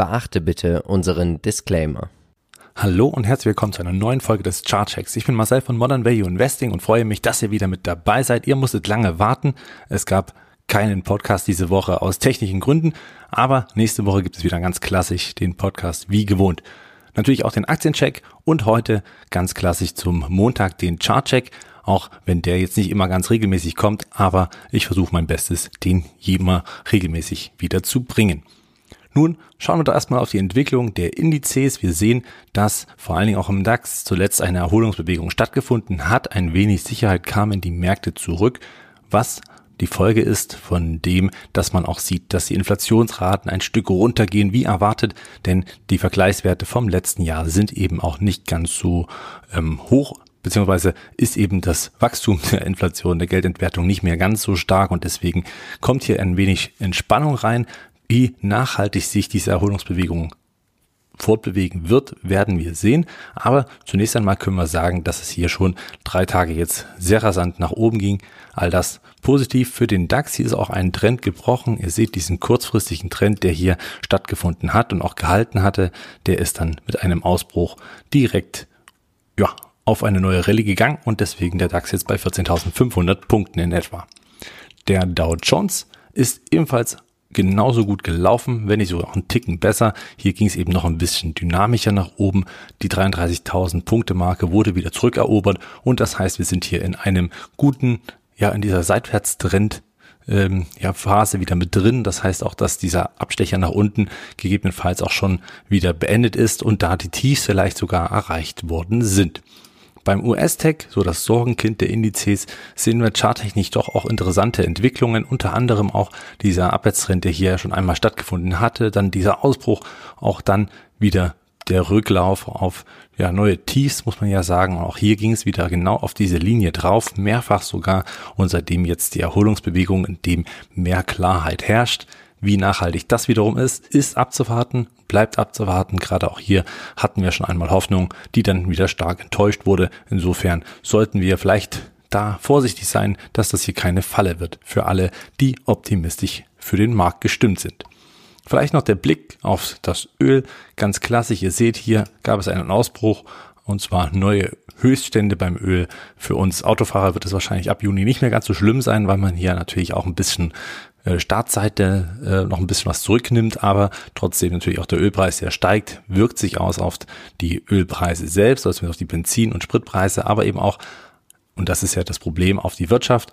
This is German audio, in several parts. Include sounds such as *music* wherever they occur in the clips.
Beachte bitte unseren Disclaimer. Hallo und herzlich willkommen zu einer neuen Folge des Chartchecks. Ich bin Marcel von Modern Value Investing und freue mich, dass ihr wieder mit dabei seid. Ihr musstet lange warten. Es gab keinen Podcast diese Woche aus technischen Gründen, aber nächste Woche gibt es wieder ganz klassisch den Podcast wie gewohnt. Natürlich auch den Aktiencheck und heute ganz klassisch zum Montag den Chartcheck auch wenn der jetzt nicht immer ganz regelmäßig kommt, aber ich versuche mein Bestes, den immer regelmäßig wieder zu bringen. Nun schauen wir doch erstmal auf die Entwicklung der Indizes. Wir sehen, dass vor allen Dingen auch im DAX zuletzt eine Erholungsbewegung stattgefunden hat. Ein wenig Sicherheit kam in die Märkte zurück, was die Folge ist von dem, dass man auch sieht, dass die Inflationsraten ein Stück runtergehen wie erwartet, denn die Vergleichswerte vom letzten Jahr sind eben auch nicht ganz so ähm, hoch beziehungsweise ist eben das Wachstum *laughs* der Inflation, der Geldentwertung nicht mehr ganz so stark und deswegen kommt hier ein wenig Entspannung rein. Wie nachhaltig sich diese Erholungsbewegung fortbewegen wird, werden wir sehen. Aber zunächst einmal können wir sagen, dass es hier schon drei Tage jetzt sehr rasant nach oben ging. All das positiv für den DAX. Hier ist auch ein Trend gebrochen. Ihr seht diesen kurzfristigen Trend, der hier stattgefunden hat und auch gehalten hatte. Der ist dann mit einem Ausbruch direkt, ja, auf eine neue Rallye gegangen und deswegen der DAX jetzt bei 14.500 Punkten in etwa. Der Dow Jones ist ebenfalls genauso gut gelaufen, wenn nicht sogar einen Ticken besser. Hier ging es eben noch ein bisschen dynamischer nach oben. Die 33.000 Punkte Marke wurde wieder zurückerobert und das heißt, wir sind hier in einem guten, ja, in dieser Seitwärtstrend ähm, ja, Phase wieder mit drin. Das heißt auch, dass dieser Abstecher nach unten gegebenenfalls auch schon wieder beendet ist und da die Tiefs vielleicht sogar erreicht worden sind. Beim US-Tech, so das Sorgenkind der Indizes, sehen wir charttechnisch doch auch interessante Entwicklungen, unter anderem auch dieser Abwärtstrend, der hier schon einmal stattgefunden hatte, dann dieser Ausbruch, auch dann wieder der Rücklauf auf ja, neue Tiefs, muss man ja sagen. auch hier ging es wieder genau auf diese Linie drauf, mehrfach sogar. Und seitdem jetzt die Erholungsbewegung, in dem mehr Klarheit herrscht, wie nachhaltig das wiederum ist, ist abzuwarten, bleibt abzuwarten. Gerade auch hier hatten wir schon einmal Hoffnung, die dann wieder stark enttäuscht wurde. Insofern sollten wir vielleicht da vorsichtig sein, dass das hier keine Falle wird für alle, die optimistisch für den Markt gestimmt sind. Vielleicht noch der Blick auf das Öl. Ganz klassisch, ihr seht hier gab es einen Ausbruch und zwar neue Höchststände beim Öl. Für uns Autofahrer wird es wahrscheinlich ab Juni nicht mehr ganz so schlimm sein, weil man hier natürlich auch ein bisschen Startseite äh, noch ein bisschen was zurücknimmt, aber trotzdem natürlich auch der Ölpreis, der steigt, wirkt sich aus auf die Ölpreise selbst, also auf die Benzin- und Spritpreise, aber eben auch, und das ist ja das Problem, auf die Wirtschaft,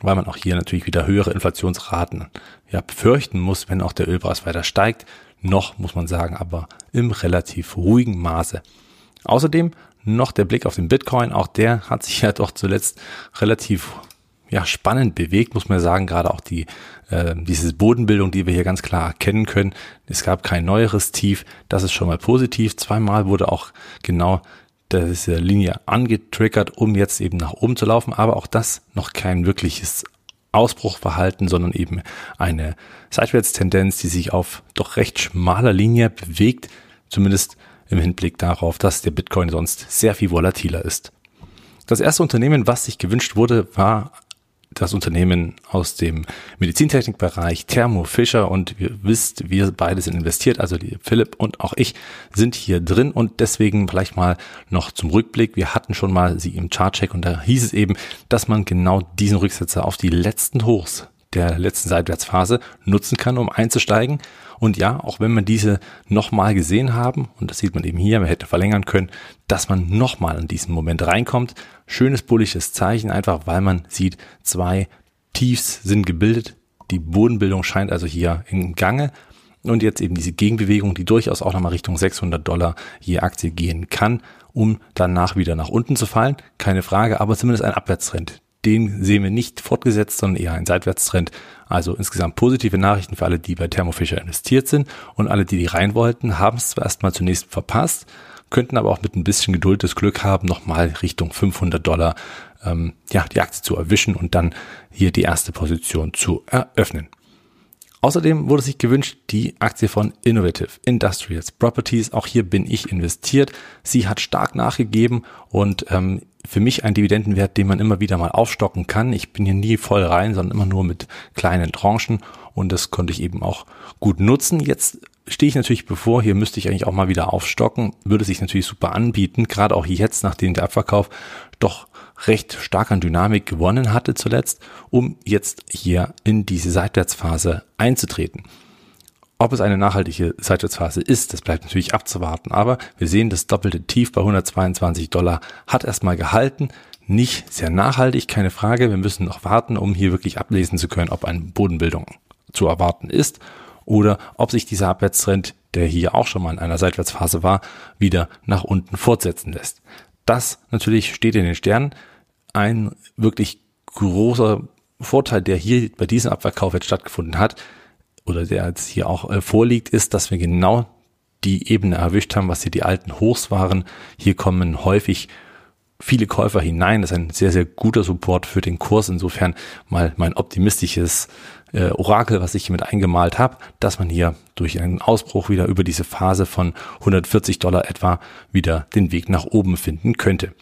weil man auch hier natürlich wieder höhere Inflationsraten ja, befürchten muss, wenn auch der Ölpreis weiter steigt. Noch, muss man sagen, aber im relativ ruhigen Maße. Außerdem noch der Blick auf den Bitcoin, auch der hat sich ja doch zuletzt relativ ja, spannend bewegt, muss man sagen, gerade auch die, äh, diese Bodenbildung, die wir hier ganz klar erkennen können. Es gab kein neueres Tief, das ist schon mal positiv. Zweimal wurde auch genau diese Linie angetriggert, um jetzt eben nach oben zu laufen, aber auch das noch kein wirkliches Ausbruchverhalten, sondern eben eine Seitwärtstendenz, die sich auf doch recht schmaler Linie bewegt, zumindest im Hinblick darauf, dass der Bitcoin sonst sehr viel volatiler ist. Das erste Unternehmen, was sich gewünscht wurde, war das Unternehmen aus dem Medizintechnikbereich Thermo Fischer und ihr wisst, wir beide sind investiert, also Philipp und auch ich sind hier drin und deswegen vielleicht mal noch zum Rückblick. Wir hatten schon mal sie im Chartcheck und da hieß es eben, dass man genau diesen Rücksetzer auf die letzten Hochs der letzten Seitwärtsphase nutzen kann, um einzusteigen. Und ja, auch wenn man diese nochmal gesehen haben, und das sieht man eben hier, man hätte verlängern können, dass man nochmal in diesen Moment reinkommt. Schönes bullisches Zeichen, einfach weil man sieht, zwei Tiefs sind gebildet. Die Bodenbildung scheint also hier im Gange. Und jetzt eben diese Gegenbewegung, die durchaus auch nochmal Richtung 600 Dollar je Aktie gehen kann, um danach wieder nach unten zu fallen. Keine Frage, aber zumindest ein Abwärtstrend den sehen wir nicht fortgesetzt, sondern eher ein Seitwärtstrend. Also insgesamt positive Nachrichten für alle, die bei Thermo Fisher investiert sind und alle, die die rein wollten, haben es zwar erstmal zunächst verpasst, könnten aber auch mit ein bisschen Geduld das Glück haben, nochmal Richtung 500 Dollar ähm, ja, die Aktie zu erwischen und dann hier die erste Position zu eröffnen. Außerdem wurde sich gewünscht, die Aktie von Innovative Industrials Properties. Auch hier bin ich investiert. Sie hat stark nachgegeben und ähm, für mich ein Dividendenwert, den man immer wieder mal aufstocken kann. Ich bin hier nie voll rein, sondern immer nur mit kleinen Tranchen und das konnte ich eben auch gut nutzen. Jetzt stehe ich natürlich bevor, hier müsste ich eigentlich auch mal wieder aufstocken, würde sich natürlich super anbieten, gerade auch jetzt, nachdem der Abverkauf doch recht stark an Dynamik gewonnen hatte zuletzt, um jetzt hier in diese Seitwärtsphase einzutreten. Ob es eine nachhaltige Seitwärtsphase ist, das bleibt natürlich abzuwarten, aber wir sehen, das doppelte Tief bei 122 Dollar hat erstmal gehalten, nicht sehr nachhaltig, keine Frage, wir müssen noch warten, um hier wirklich ablesen zu können, ob eine Bodenbildung zu erwarten ist oder ob sich dieser Abwärtstrend, der hier auch schon mal in einer Seitwärtsphase war, wieder nach unten fortsetzen lässt. Das natürlich steht in den Sternen. Ein wirklich großer Vorteil, der hier bei diesem Abverkauf jetzt stattgefunden hat, oder der jetzt hier auch äh, vorliegt, ist, dass wir genau die Ebene erwischt haben, was hier die alten Hochs waren. Hier kommen häufig viele Käufer hinein. Das ist ein sehr, sehr guter Support für den Kurs. Insofern mal mein optimistisches äh, Orakel, was ich hier mit eingemalt habe, dass man hier durch einen Ausbruch wieder über diese Phase von 140 Dollar etwa wieder den Weg nach oben finden könnte.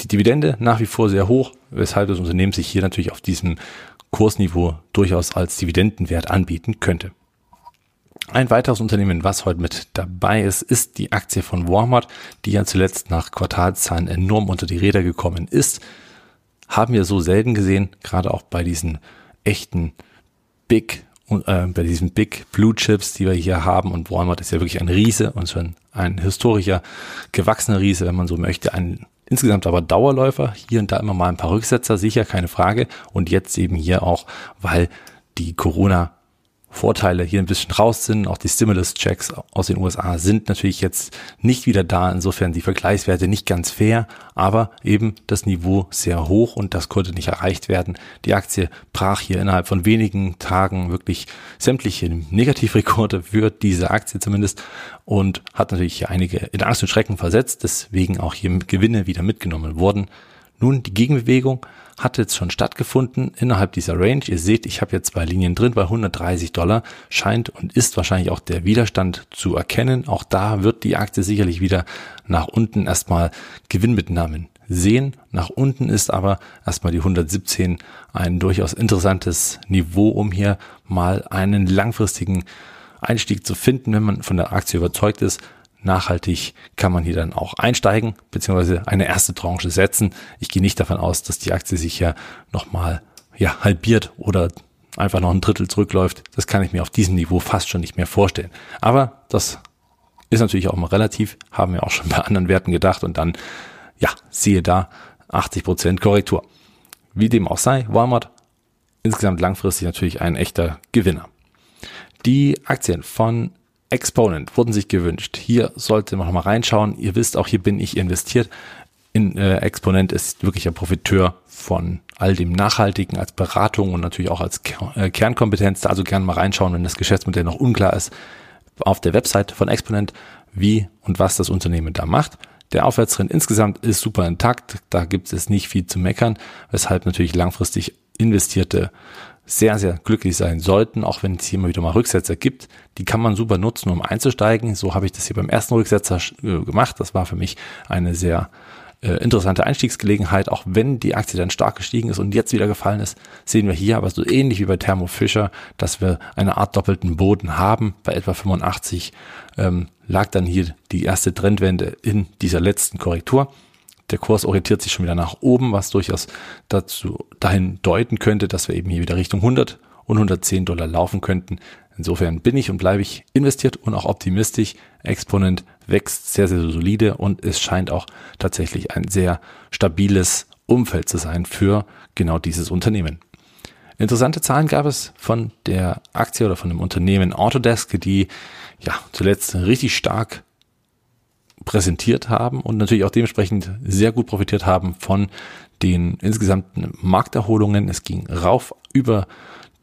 Die Dividende nach wie vor sehr hoch, weshalb das Unternehmen sich hier natürlich auf diesem Kursniveau durchaus als Dividendenwert anbieten könnte. Ein weiteres Unternehmen, was heute mit dabei ist, ist die Aktie von Walmart, die ja zuletzt nach Quartalszahlen enorm unter die Räder gekommen ist. Haben wir so selten gesehen, gerade auch bei diesen echten Big, äh, bei diesen Big Blue Chips, die wir hier haben. Und Walmart ist ja wirklich ein Riese und schon ein historischer, gewachsener Riese, wenn man so möchte. Ein insgesamt aber Dauerläufer. Hier und da immer mal ein paar Rücksetzer, sicher, keine Frage. Und jetzt eben hier auch, weil die Corona Vorteile hier ein bisschen raus sind. Auch die Stimulus-Checks aus den USA sind natürlich jetzt nicht wieder da. Insofern die Vergleichswerte nicht ganz fair, aber eben das Niveau sehr hoch und das konnte nicht erreicht werden. Die Aktie brach hier innerhalb von wenigen Tagen wirklich sämtliche Negativrekorde für diese Aktie zumindest und hat natürlich hier einige in Angst und Schrecken versetzt, deswegen auch hier Gewinne wieder mitgenommen wurden. Nun die Gegenbewegung hat jetzt schon stattgefunden innerhalb dieser Range. Ihr seht, ich habe jetzt zwei Linien drin bei 130 Dollar. Scheint und ist wahrscheinlich auch der Widerstand zu erkennen. Auch da wird die Aktie sicherlich wieder nach unten erstmal Gewinnmitnahmen sehen. Nach unten ist aber erstmal die 117 ein durchaus interessantes Niveau, um hier mal einen langfristigen Einstieg zu finden, wenn man von der Aktie überzeugt ist nachhaltig kann man hier dann auch einsteigen, beziehungsweise eine erste Tranche setzen. Ich gehe nicht davon aus, dass die Aktie sich ja nochmal ja, halbiert oder einfach noch ein Drittel zurückläuft. Das kann ich mir auf diesem Niveau fast schon nicht mehr vorstellen. Aber das ist natürlich auch mal relativ, haben wir auch schon bei anderen Werten gedacht und dann, ja, siehe da, 80 Prozent Korrektur. Wie dem auch sei, Walmart insgesamt langfristig natürlich ein echter Gewinner. Die Aktien von Exponent wurden sich gewünscht. Hier sollte man mal reinschauen. Ihr wisst auch, hier bin ich investiert. In äh, Exponent ist wirklich ein Profiteur von all dem Nachhaltigen als Beratung und natürlich auch als Ker äh, Kernkompetenz. Da also gerne mal reinschauen, wenn das Geschäftsmodell noch unklar ist, auf der Website von Exponent, wie und was das Unternehmen da macht. Der Aufwärtstrend insgesamt ist super intakt. Da gibt es nicht viel zu meckern, weshalb natürlich langfristig investierte sehr, sehr glücklich sein sollten, auch wenn es hier immer wieder mal Rücksetzer gibt. Die kann man super nutzen, um einzusteigen. So habe ich das hier beim ersten Rücksetzer äh, gemacht. Das war für mich eine sehr äh, interessante Einstiegsgelegenheit, auch wenn die Aktie dann stark gestiegen ist und jetzt wieder gefallen ist, sehen wir hier aber so ähnlich wie bei Thermo Fisher, dass wir eine Art doppelten Boden haben. Bei etwa 85 ähm, lag dann hier die erste Trendwende in dieser letzten Korrektur. Der Kurs orientiert sich schon wieder nach oben, was durchaus dazu dahin deuten könnte, dass wir eben hier wieder Richtung 100 und 110 Dollar laufen könnten. Insofern bin ich und bleibe ich investiert und auch optimistisch. Exponent wächst sehr, sehr solide und es scheint auch tatsächlich ein sehr stabiles Umfeld zu sein für genau dieses Unternehmen. Interessante Zahlen gab es von der Aktie oder von dem Unternehmen Autodesk, die ja zuletzt richtig stark präsentiert haben und natürlich auch dementsprechend sehr gut profitiert haben von den insgesamten Markterholungen. Es ging rauf über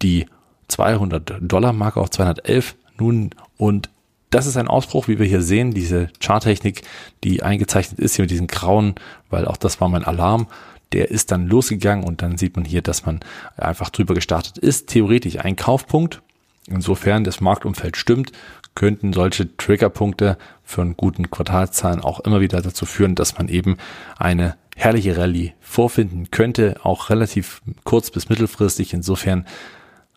die 200 Dollar Marke auf 211 nun und das ist ein Ausbruch, wie wir hier sehen, diese Charttechnik, die eingezeichnet ist hier mit diesen grauen, weil auch das war mein Alarm, der ist dann losgegangen und dann sieht man hier, dass man einfach drüber gestartet ist. Theoretisch ein Kaufpunkt. Insofern das Marktumfeld stimmt, könnten solche Triggerpunkte einen guten Quartalszahlen auch immer wieder dazu führen, dass man eben eine herrliche Rallye vorfinden könnte, auch relativ kurz bis mittelfristig. Insofern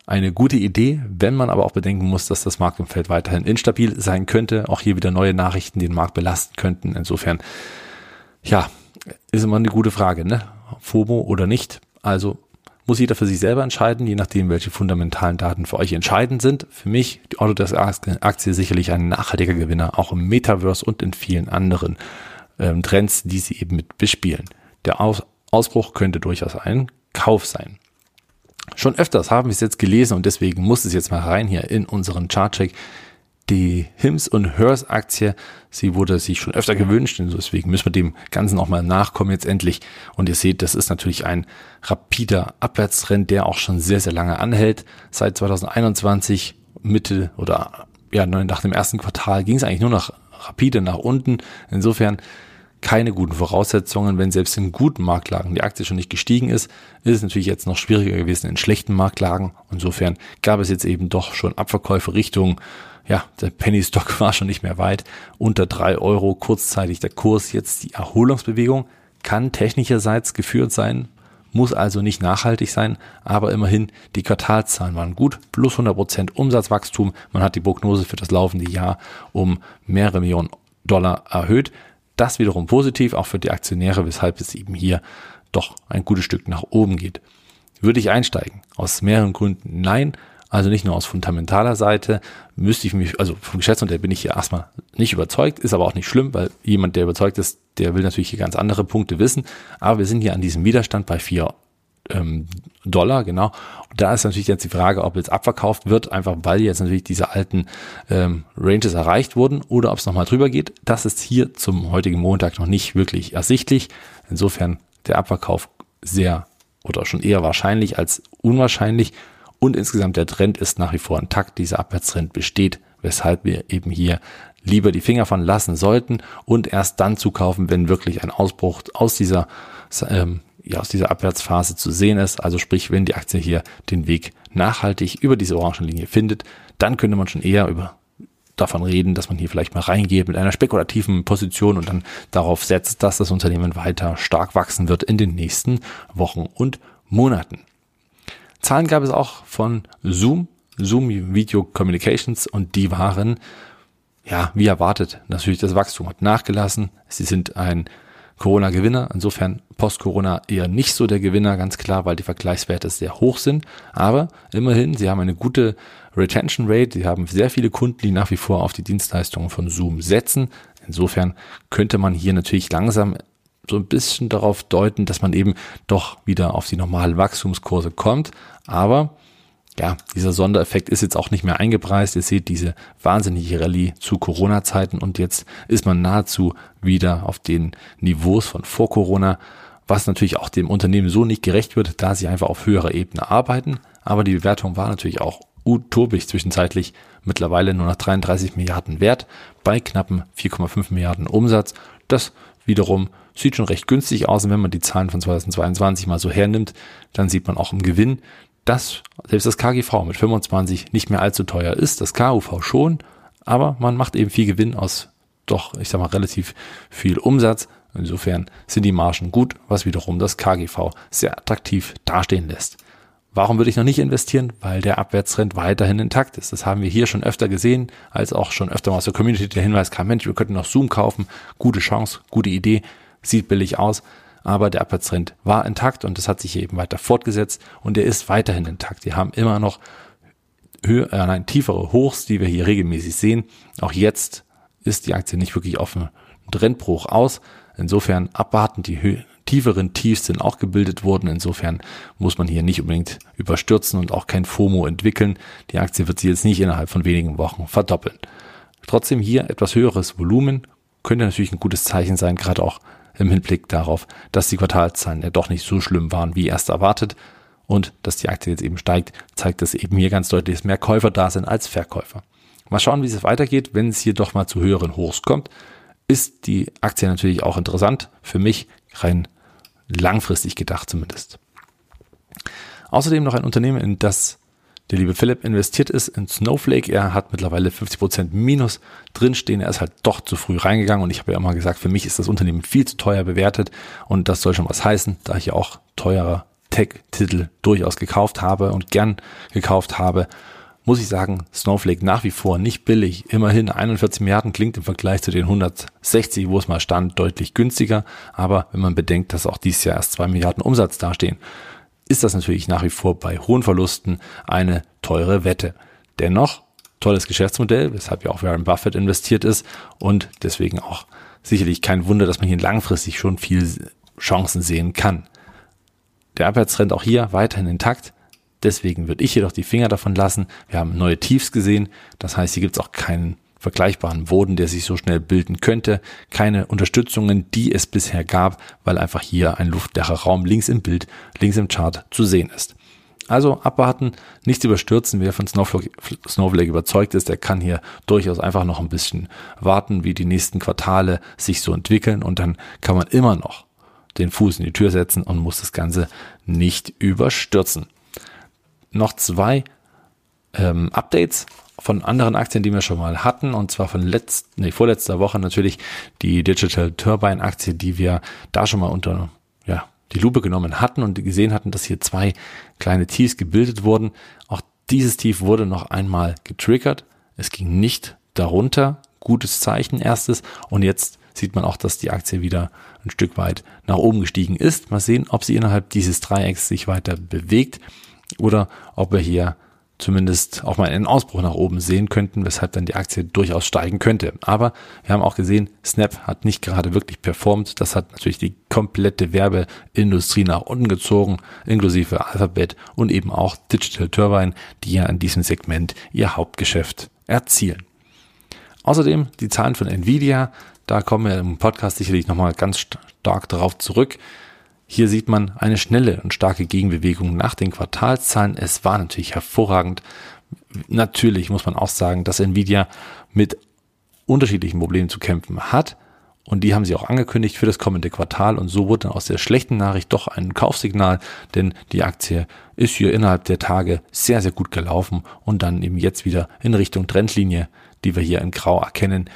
eine gute Idee, wenn man aber auch bedenken muss, dass das Marktumfeld weiterhin instabil sein könnte. Auch hier wieder neue Nachrichten, den Markt belasten könnten. Insofern, ja, ist immer eine gute Frage, ne? FOMO oder nicht. Also muss jeder für sich selber entscheiden, je nachdem, welche fundamentalen Daten für euch entscheidend sind. Für mich, die Autodesk-Aktie sicherlich ein nachhaltiger Gewinner, auch im Metaverse und in vielen anderen ähm, Trends, die sie eben mit bespielen. Der Aus Ausbruch könnte durchaus ein Kauf sein. Schon öfters haben wir es jetzt gelesen und deswegen muss es jetzt mal rein hier in unseren Chartcheck. Die Hims und Hers Aktie, sie wurde sich schon öfter gewünscht und deswegen müssen wir dem Ganzen auch mal nachkommen jetzt endlich. Und ihr seht, das ist natürlich ein rapider Abwärtstrend, der auch schon sehr, sehr lange anhält. Seit 2021 Mitte oder ja, nach dem ersten Quartal ging es eigentlich nur noch rapide nach unten. Insofern keine guten Voraussetzungen, wenn selbst in guten Marktlagen die Aktie schon nicht gestiegen ist, ist es natürlich jetzt noch schwieriger gewesen in schlechten Marktlagen. Insofern gab es jetzt eben doch schon Abverkäufe Richtung, ja, der Penny Stock war schon nicht mehr weit, unter drei Euro kurzzeitig der Kurs, jetzt die Erholungsbewegung kann technischerseits geführt sein, muss also nicht nachhaltig sein, aber immerhin die Quartalzahlen waren gut, plus 100 Prozent Umsatzwachstum. Man hat die Prognose für das laufende Jahr um mehrere Millionen Dollar erhöht. Das wiederum positiv, auch für die Aktionäre, weshalb es eben hier doch ein gutes Stück nach oben geht. Würde ich einsteigen? Aus mehreren Gründen nein. Also nicht nur aus fundamentaler Seite müsste ich mich, also vom Geschäftsmodell bin ich hier erstmal nicht überzeugt, ist aber auch nicht schlimm, weil jemand, der überzeugt ist, der will natürlich hier ganz andere Punkte wissen. Aber wir sind hier an diesem Widerstand bei vier ähm, Dollar, genau. Und da ist natürlich jetzt die Frage, ob jetzt abverkauft wird, einfach weil jetzt natürlich diese alten ähm, Ranges erreicht wurden oder ob es nochmal drüber geht. Das ist hier zum heutigen Montag noch nicht wirklich ersichtlich. Insofern der Abverkauf sehr oder schon eher wahrscheinlich als unwahrscheinlich. Und insgesamt der Trend ist nach wie vor intakt. Dieser Abwärtstrend besteht, weshalb wir eben hier lieber die Finger von lassen sollten und erst dann zukaufen, wenn wirklich ein Ausbruch aus dieser ähm, ja, aus dieser Abwärtsphase zu sehen ist. Also sprich, wenn die Aktie hier den Weg nachhaltig über diese Orangenlinie findet, dann könnte man schon eher über davon reden, dass man hier vielleicht mal reingeht mit einer spekulativen Position und dann darauf setzt, dass das Unternehmen weiter stark wachsen wird in den nächsten Wochen und Monaten. Zahlen gab es auch von Zoom, Zoom Video Communications und die waren, ja, wie erwartet, natürlich das Wachstum hat nachgelassen. Sie sind ein Corona-Gewinner. Insofern Post-Corona eher nicht so der Gewinner, ganz klar, weil die Vergleichswerte sehr hoch sind. Aber immerhin, sie haben eine gute Retention Rate. Sie haben sehr viele Kunden, die nach wie vor auf die Dienstleistungen von Zoom setzen. Insofern könnte man hier natürlich langsam so ein bisschen darauf deuten, dass man eben doch wieder auf die normalen Wachstumskurse kommt. Aber ja, dieser Sondereffekt ist jetzt auch nicht mehr eingepreist. Ihr seht diese wahnsinnige Rallye zu Corona-Zeiten und jetzt ist man nahezu wieder auf den Niveaus von vor Corona, was natürlich auch dem Unternehmen so nicht gerecht wird, da sie einfach auf höherer Ebene arbeiten. Aber die Bewertung war natürlich auch utopisch zwischenzeitlich mittlerweile nur noch 33 Milliarden wert bei knappen 4,5 Milliarden Umsatz. Das wiederum sieht schon recht günstig aus und wenn man die Zahlen von 2022 mal so hernimmt, dann sieht man auch im Gewinn, dass selbst das KGV mit 25 nicht mehr allzu teuer ist, das KUV schon, aber man macht eben viel Gewinn aus doch, ich sag mal, relativ viel Umsatz. Insofern sind die Margen gut, was wiederum das KGV sehr attraktiv dastehen lässt. Warum würde ich noch nicht investieren? Weil der Abwärtstrend weiterhin intakt ist. Das haben wir hier schon öfter gesehen, als auch schon öfter mal aus der Community der Hinweis kam, Mensch, wir könnten noch Zoom kaufen. Gute Chance, gute Idee, sieht billig aus aber der Abwärtstrend war intakt und das hat sich eben weiter fortgesetzt und der ist weiterhin intakt. Wir haben immer noch höher, äh, nein, tiefere Hochs, die wir hier regelmäßig sehen. Auch jetzt ist die Aktie nicht wirklich einen Trendbruch aus. Insofern abwarten, die Hö tieferen Tiefs sind auch gebildet worden. Insofern muss man hier nicht unbedingt überstürzen und auch kein FOMO entwickeln. Die Aktie wird sich jetzt nicht innerhalb von wenigen Wochen verdoppeln. Trotzdem hier etwas höheres Volumen könnte natürlich ein gutes Zeichen sein, gerade auch im Hinblick darauf, dass die Quartalzahlen ja doch nicht so schlimm waren, wie erst erwartet. Und dass die Aktie jetzt eben steigt, zeigt es eben hier ganz deutlich, dass mehr Käufer da sind als Verkäufer. Mal schauen, wie es weitergeht. Wenn es hier doch mal zu höheren Hochs kommt, ist die Aktie natürlich auch interessant. Für mich rein langfristig gedacht zumindest. Außerdem noch ein Unternehmen, in das der liebe Philipp investiert ist in Snowflake. Er hat mittlerweile 50% Minus drinstehen. Er ist halt doch zu früh reingegangen und ich habe ja immer gesagt, für mich ist das Unternehmen viel zu teuer bewertet und das soll schon was heißen, da ich ja auch teurer Tech-Titel durchaus gekauft habe und gern gekauft habe, muss ich sagen, Snowflake nach wie vor nicht billig. Immerhin 41 Milliarden klingt im Vergleich zu den 160, wo es mal stand, deutlich günstiger. Aber wenn man bedenkt, dass auch dieses Jahr erst 2 Milliarden Umsatz dastehen, ist das natürlich nach wie vor bei hohen Verlusten eine teure Wette. Dennoch tolles Geschäftsmodell, weshalb ja auch Warren Buffett investiert ist und deswegen auch sicherlich kein Wunder, dass man hier langfristig schon viel Chancen sehen kann. Der Abwärtstrend auch hier weiterhin intakt. Deswegen würde ich jedoch die Finger davon lassen. Wir haben neue Tiefs gesehen. Das heißt, hier gibt es auch keinen vergleichbaren Boden, der sich so schnell bilden könnte. Keine Unterstützungen, die es bisher gab, weil einfach hier ein luftleerer Raum links im Bild, links im Chart zu sehen ist. Also abwarten, nichts überstürzen. Wer von Snowflake, Snowflake überzeugt ist, der kann hier durchaus einfach noch ein bisschen warten, wie die nächsten Quartale sich so entwickeln und dann kann man immer noch den Fuß in die Tür setzen und muss das Ganze nicht überstürzen. Noch zwei ähm, Updates von anderen Aktien, die wir schon mal hatten, und zwar von letzt, nee, vorletzter Woche natürlich die Digital Turbine Aktie, die wir da schon mal unter ja, die Lupe genommen hatten und gesehen hatten, dass hier zwei kleine Tiefs gebildet wurden. Auch dieses Tief wurde noch einmal getriggert. Es ging nicht darunter. Gutes Zeichen erstes. Und jetzt sieht man auch, dass die Aktie wieder ein Stück weit nach oben gestiegen ist. Mal sehen, ob sie innerhalb dieses Dreiecks sich weiter bewegt oder ob wir hier zumindest auch mal einen Ausbruch nach oben sehen könnten, weshalb dann die Aktie durchaus steigen könnte. Aber wir haben auch gesehen, Snap hat nicht gerade wirklich performt. Das hat natürlich die komplette Werbeindustrie nach unten gezogen, inklusive Alphabet und eben auch Digital Turbine, die ja in diesem Segment ihr Hauptgeschäft erzielen. Außerdem die Zahlen von Nvidia, da kommen wir im Podcast sicherlich nochmal ganz stark darauf zurück. Hier sieht man eine schnelle und starke Gegenbewegung nach den Quartalszahlen. Es war natürlich hervorragend. Natürlich muss man auch sagen, dass Nvidia mit unterschiedlichen Problemen zu kämpfen hat. Und die haben sie auch angekündigt für das kommende Quartal. Und so wurde dann aus der schlechten Nachricht doch ein Kaufsignal, denn die Aktie ist hier innerhalb der Tage sehr, sehr gut gelaufen und dann eben jetzt wieder in Richtung Trendlinie, die wir hier in Grau erkennen,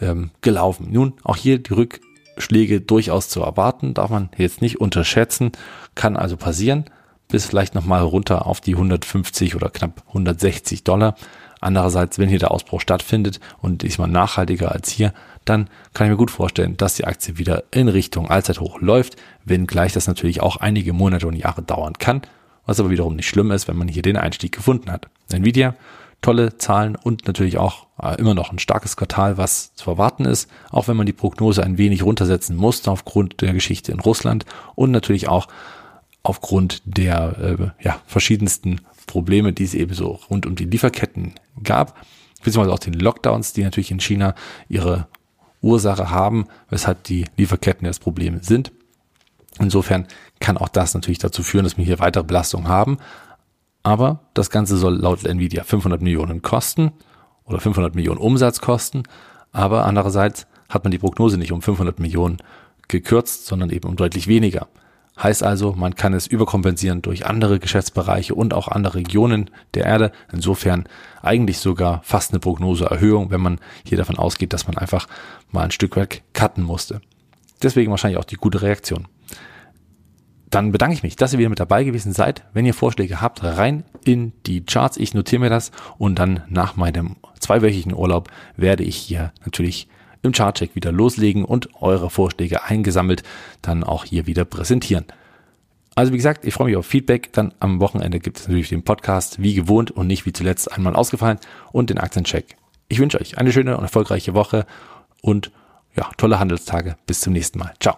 ähm, gelaufen. Nun, auch hier die Rück Schläge durchaus zu erwarten, darf man jetzt nicht unterschätzen, kann also passieren, bis vielleicht nochmal runter auf die 150 oder knapp 160 Dollar. Andererseits, wenn hier der Ausbruch stattfindet und diesmal nachhaltiger als hier, dann kann ich mir gut vorstellen, dass die Aktie wieder in Richtung Allzeithoch läuft, wenngleich das natürlich auch einige Monate und Jahre dauern kann, was aber wiederum nicht schlimm ist, wenn man hier den Einstieg gefunden hat. Nvidia tolle Zahlen und natürlich auch äh, immer noch ein starkes Quartal, was zu erwarten ist, auch wenn man die Prognose ein wenig runtersetzen musste aufgrund der Geschichte in Russland und natürlich auch aufgrund der äh, ja, verschiedensten Probleme, die es eben so rund um die Lieferketten gab, beziehungsweise auch den Lockdowns, die natürlich in China ihre Ursache haben, weshalb die Lieferketten das Problem sind. Insofern kann auch das natürlich dazu führen, dass wir hier weitere Belastungen haben. Aber das Ganze soll laut Nvidia 500 Millionen kosten oder 500 Millionen Umsatz kosten. Aber andererseits hat man die Prognose nicht um 500 Millionen gekürzt, sondern eben um deutlich weniger. Heißt also, man kann es überkompensieren durch andere Geschäftsbereiche und auch andere Regionen der Erde. Insofern eigentlich sogar fast eine Prognoseerhöhung, wenn man hier davon ausgeht, dass man einfach mal ein Stück weit cutten musste. Deswegen wahrscheinlich auch die gute Reaktion dann bedanke ich mich, dass ihr wieder mit dabei gewesen seid. Wenn ihr Vorschläge habt, rein in die Charts. Ich notiere mir das und dann nach meinem zweiwöchigen Urlaub werde ich hier natürlich im Chartcheck wieder loslegen und eure Vorschläge eingesammelt dann auch hier wieder präsentieren. Also wie gesagt, ich freue mich auf Feedback. Dann am Wochenende gibt es natürlich den Podcast wie gewohnt und nicht wie zuletzt einmal ausgefallen und den Aktiencheck. Ich wünsche euch eine schöne und erfolgreiche Woche und ja, tolle Handelstage. Bis zum nächsten Mal. Ciao.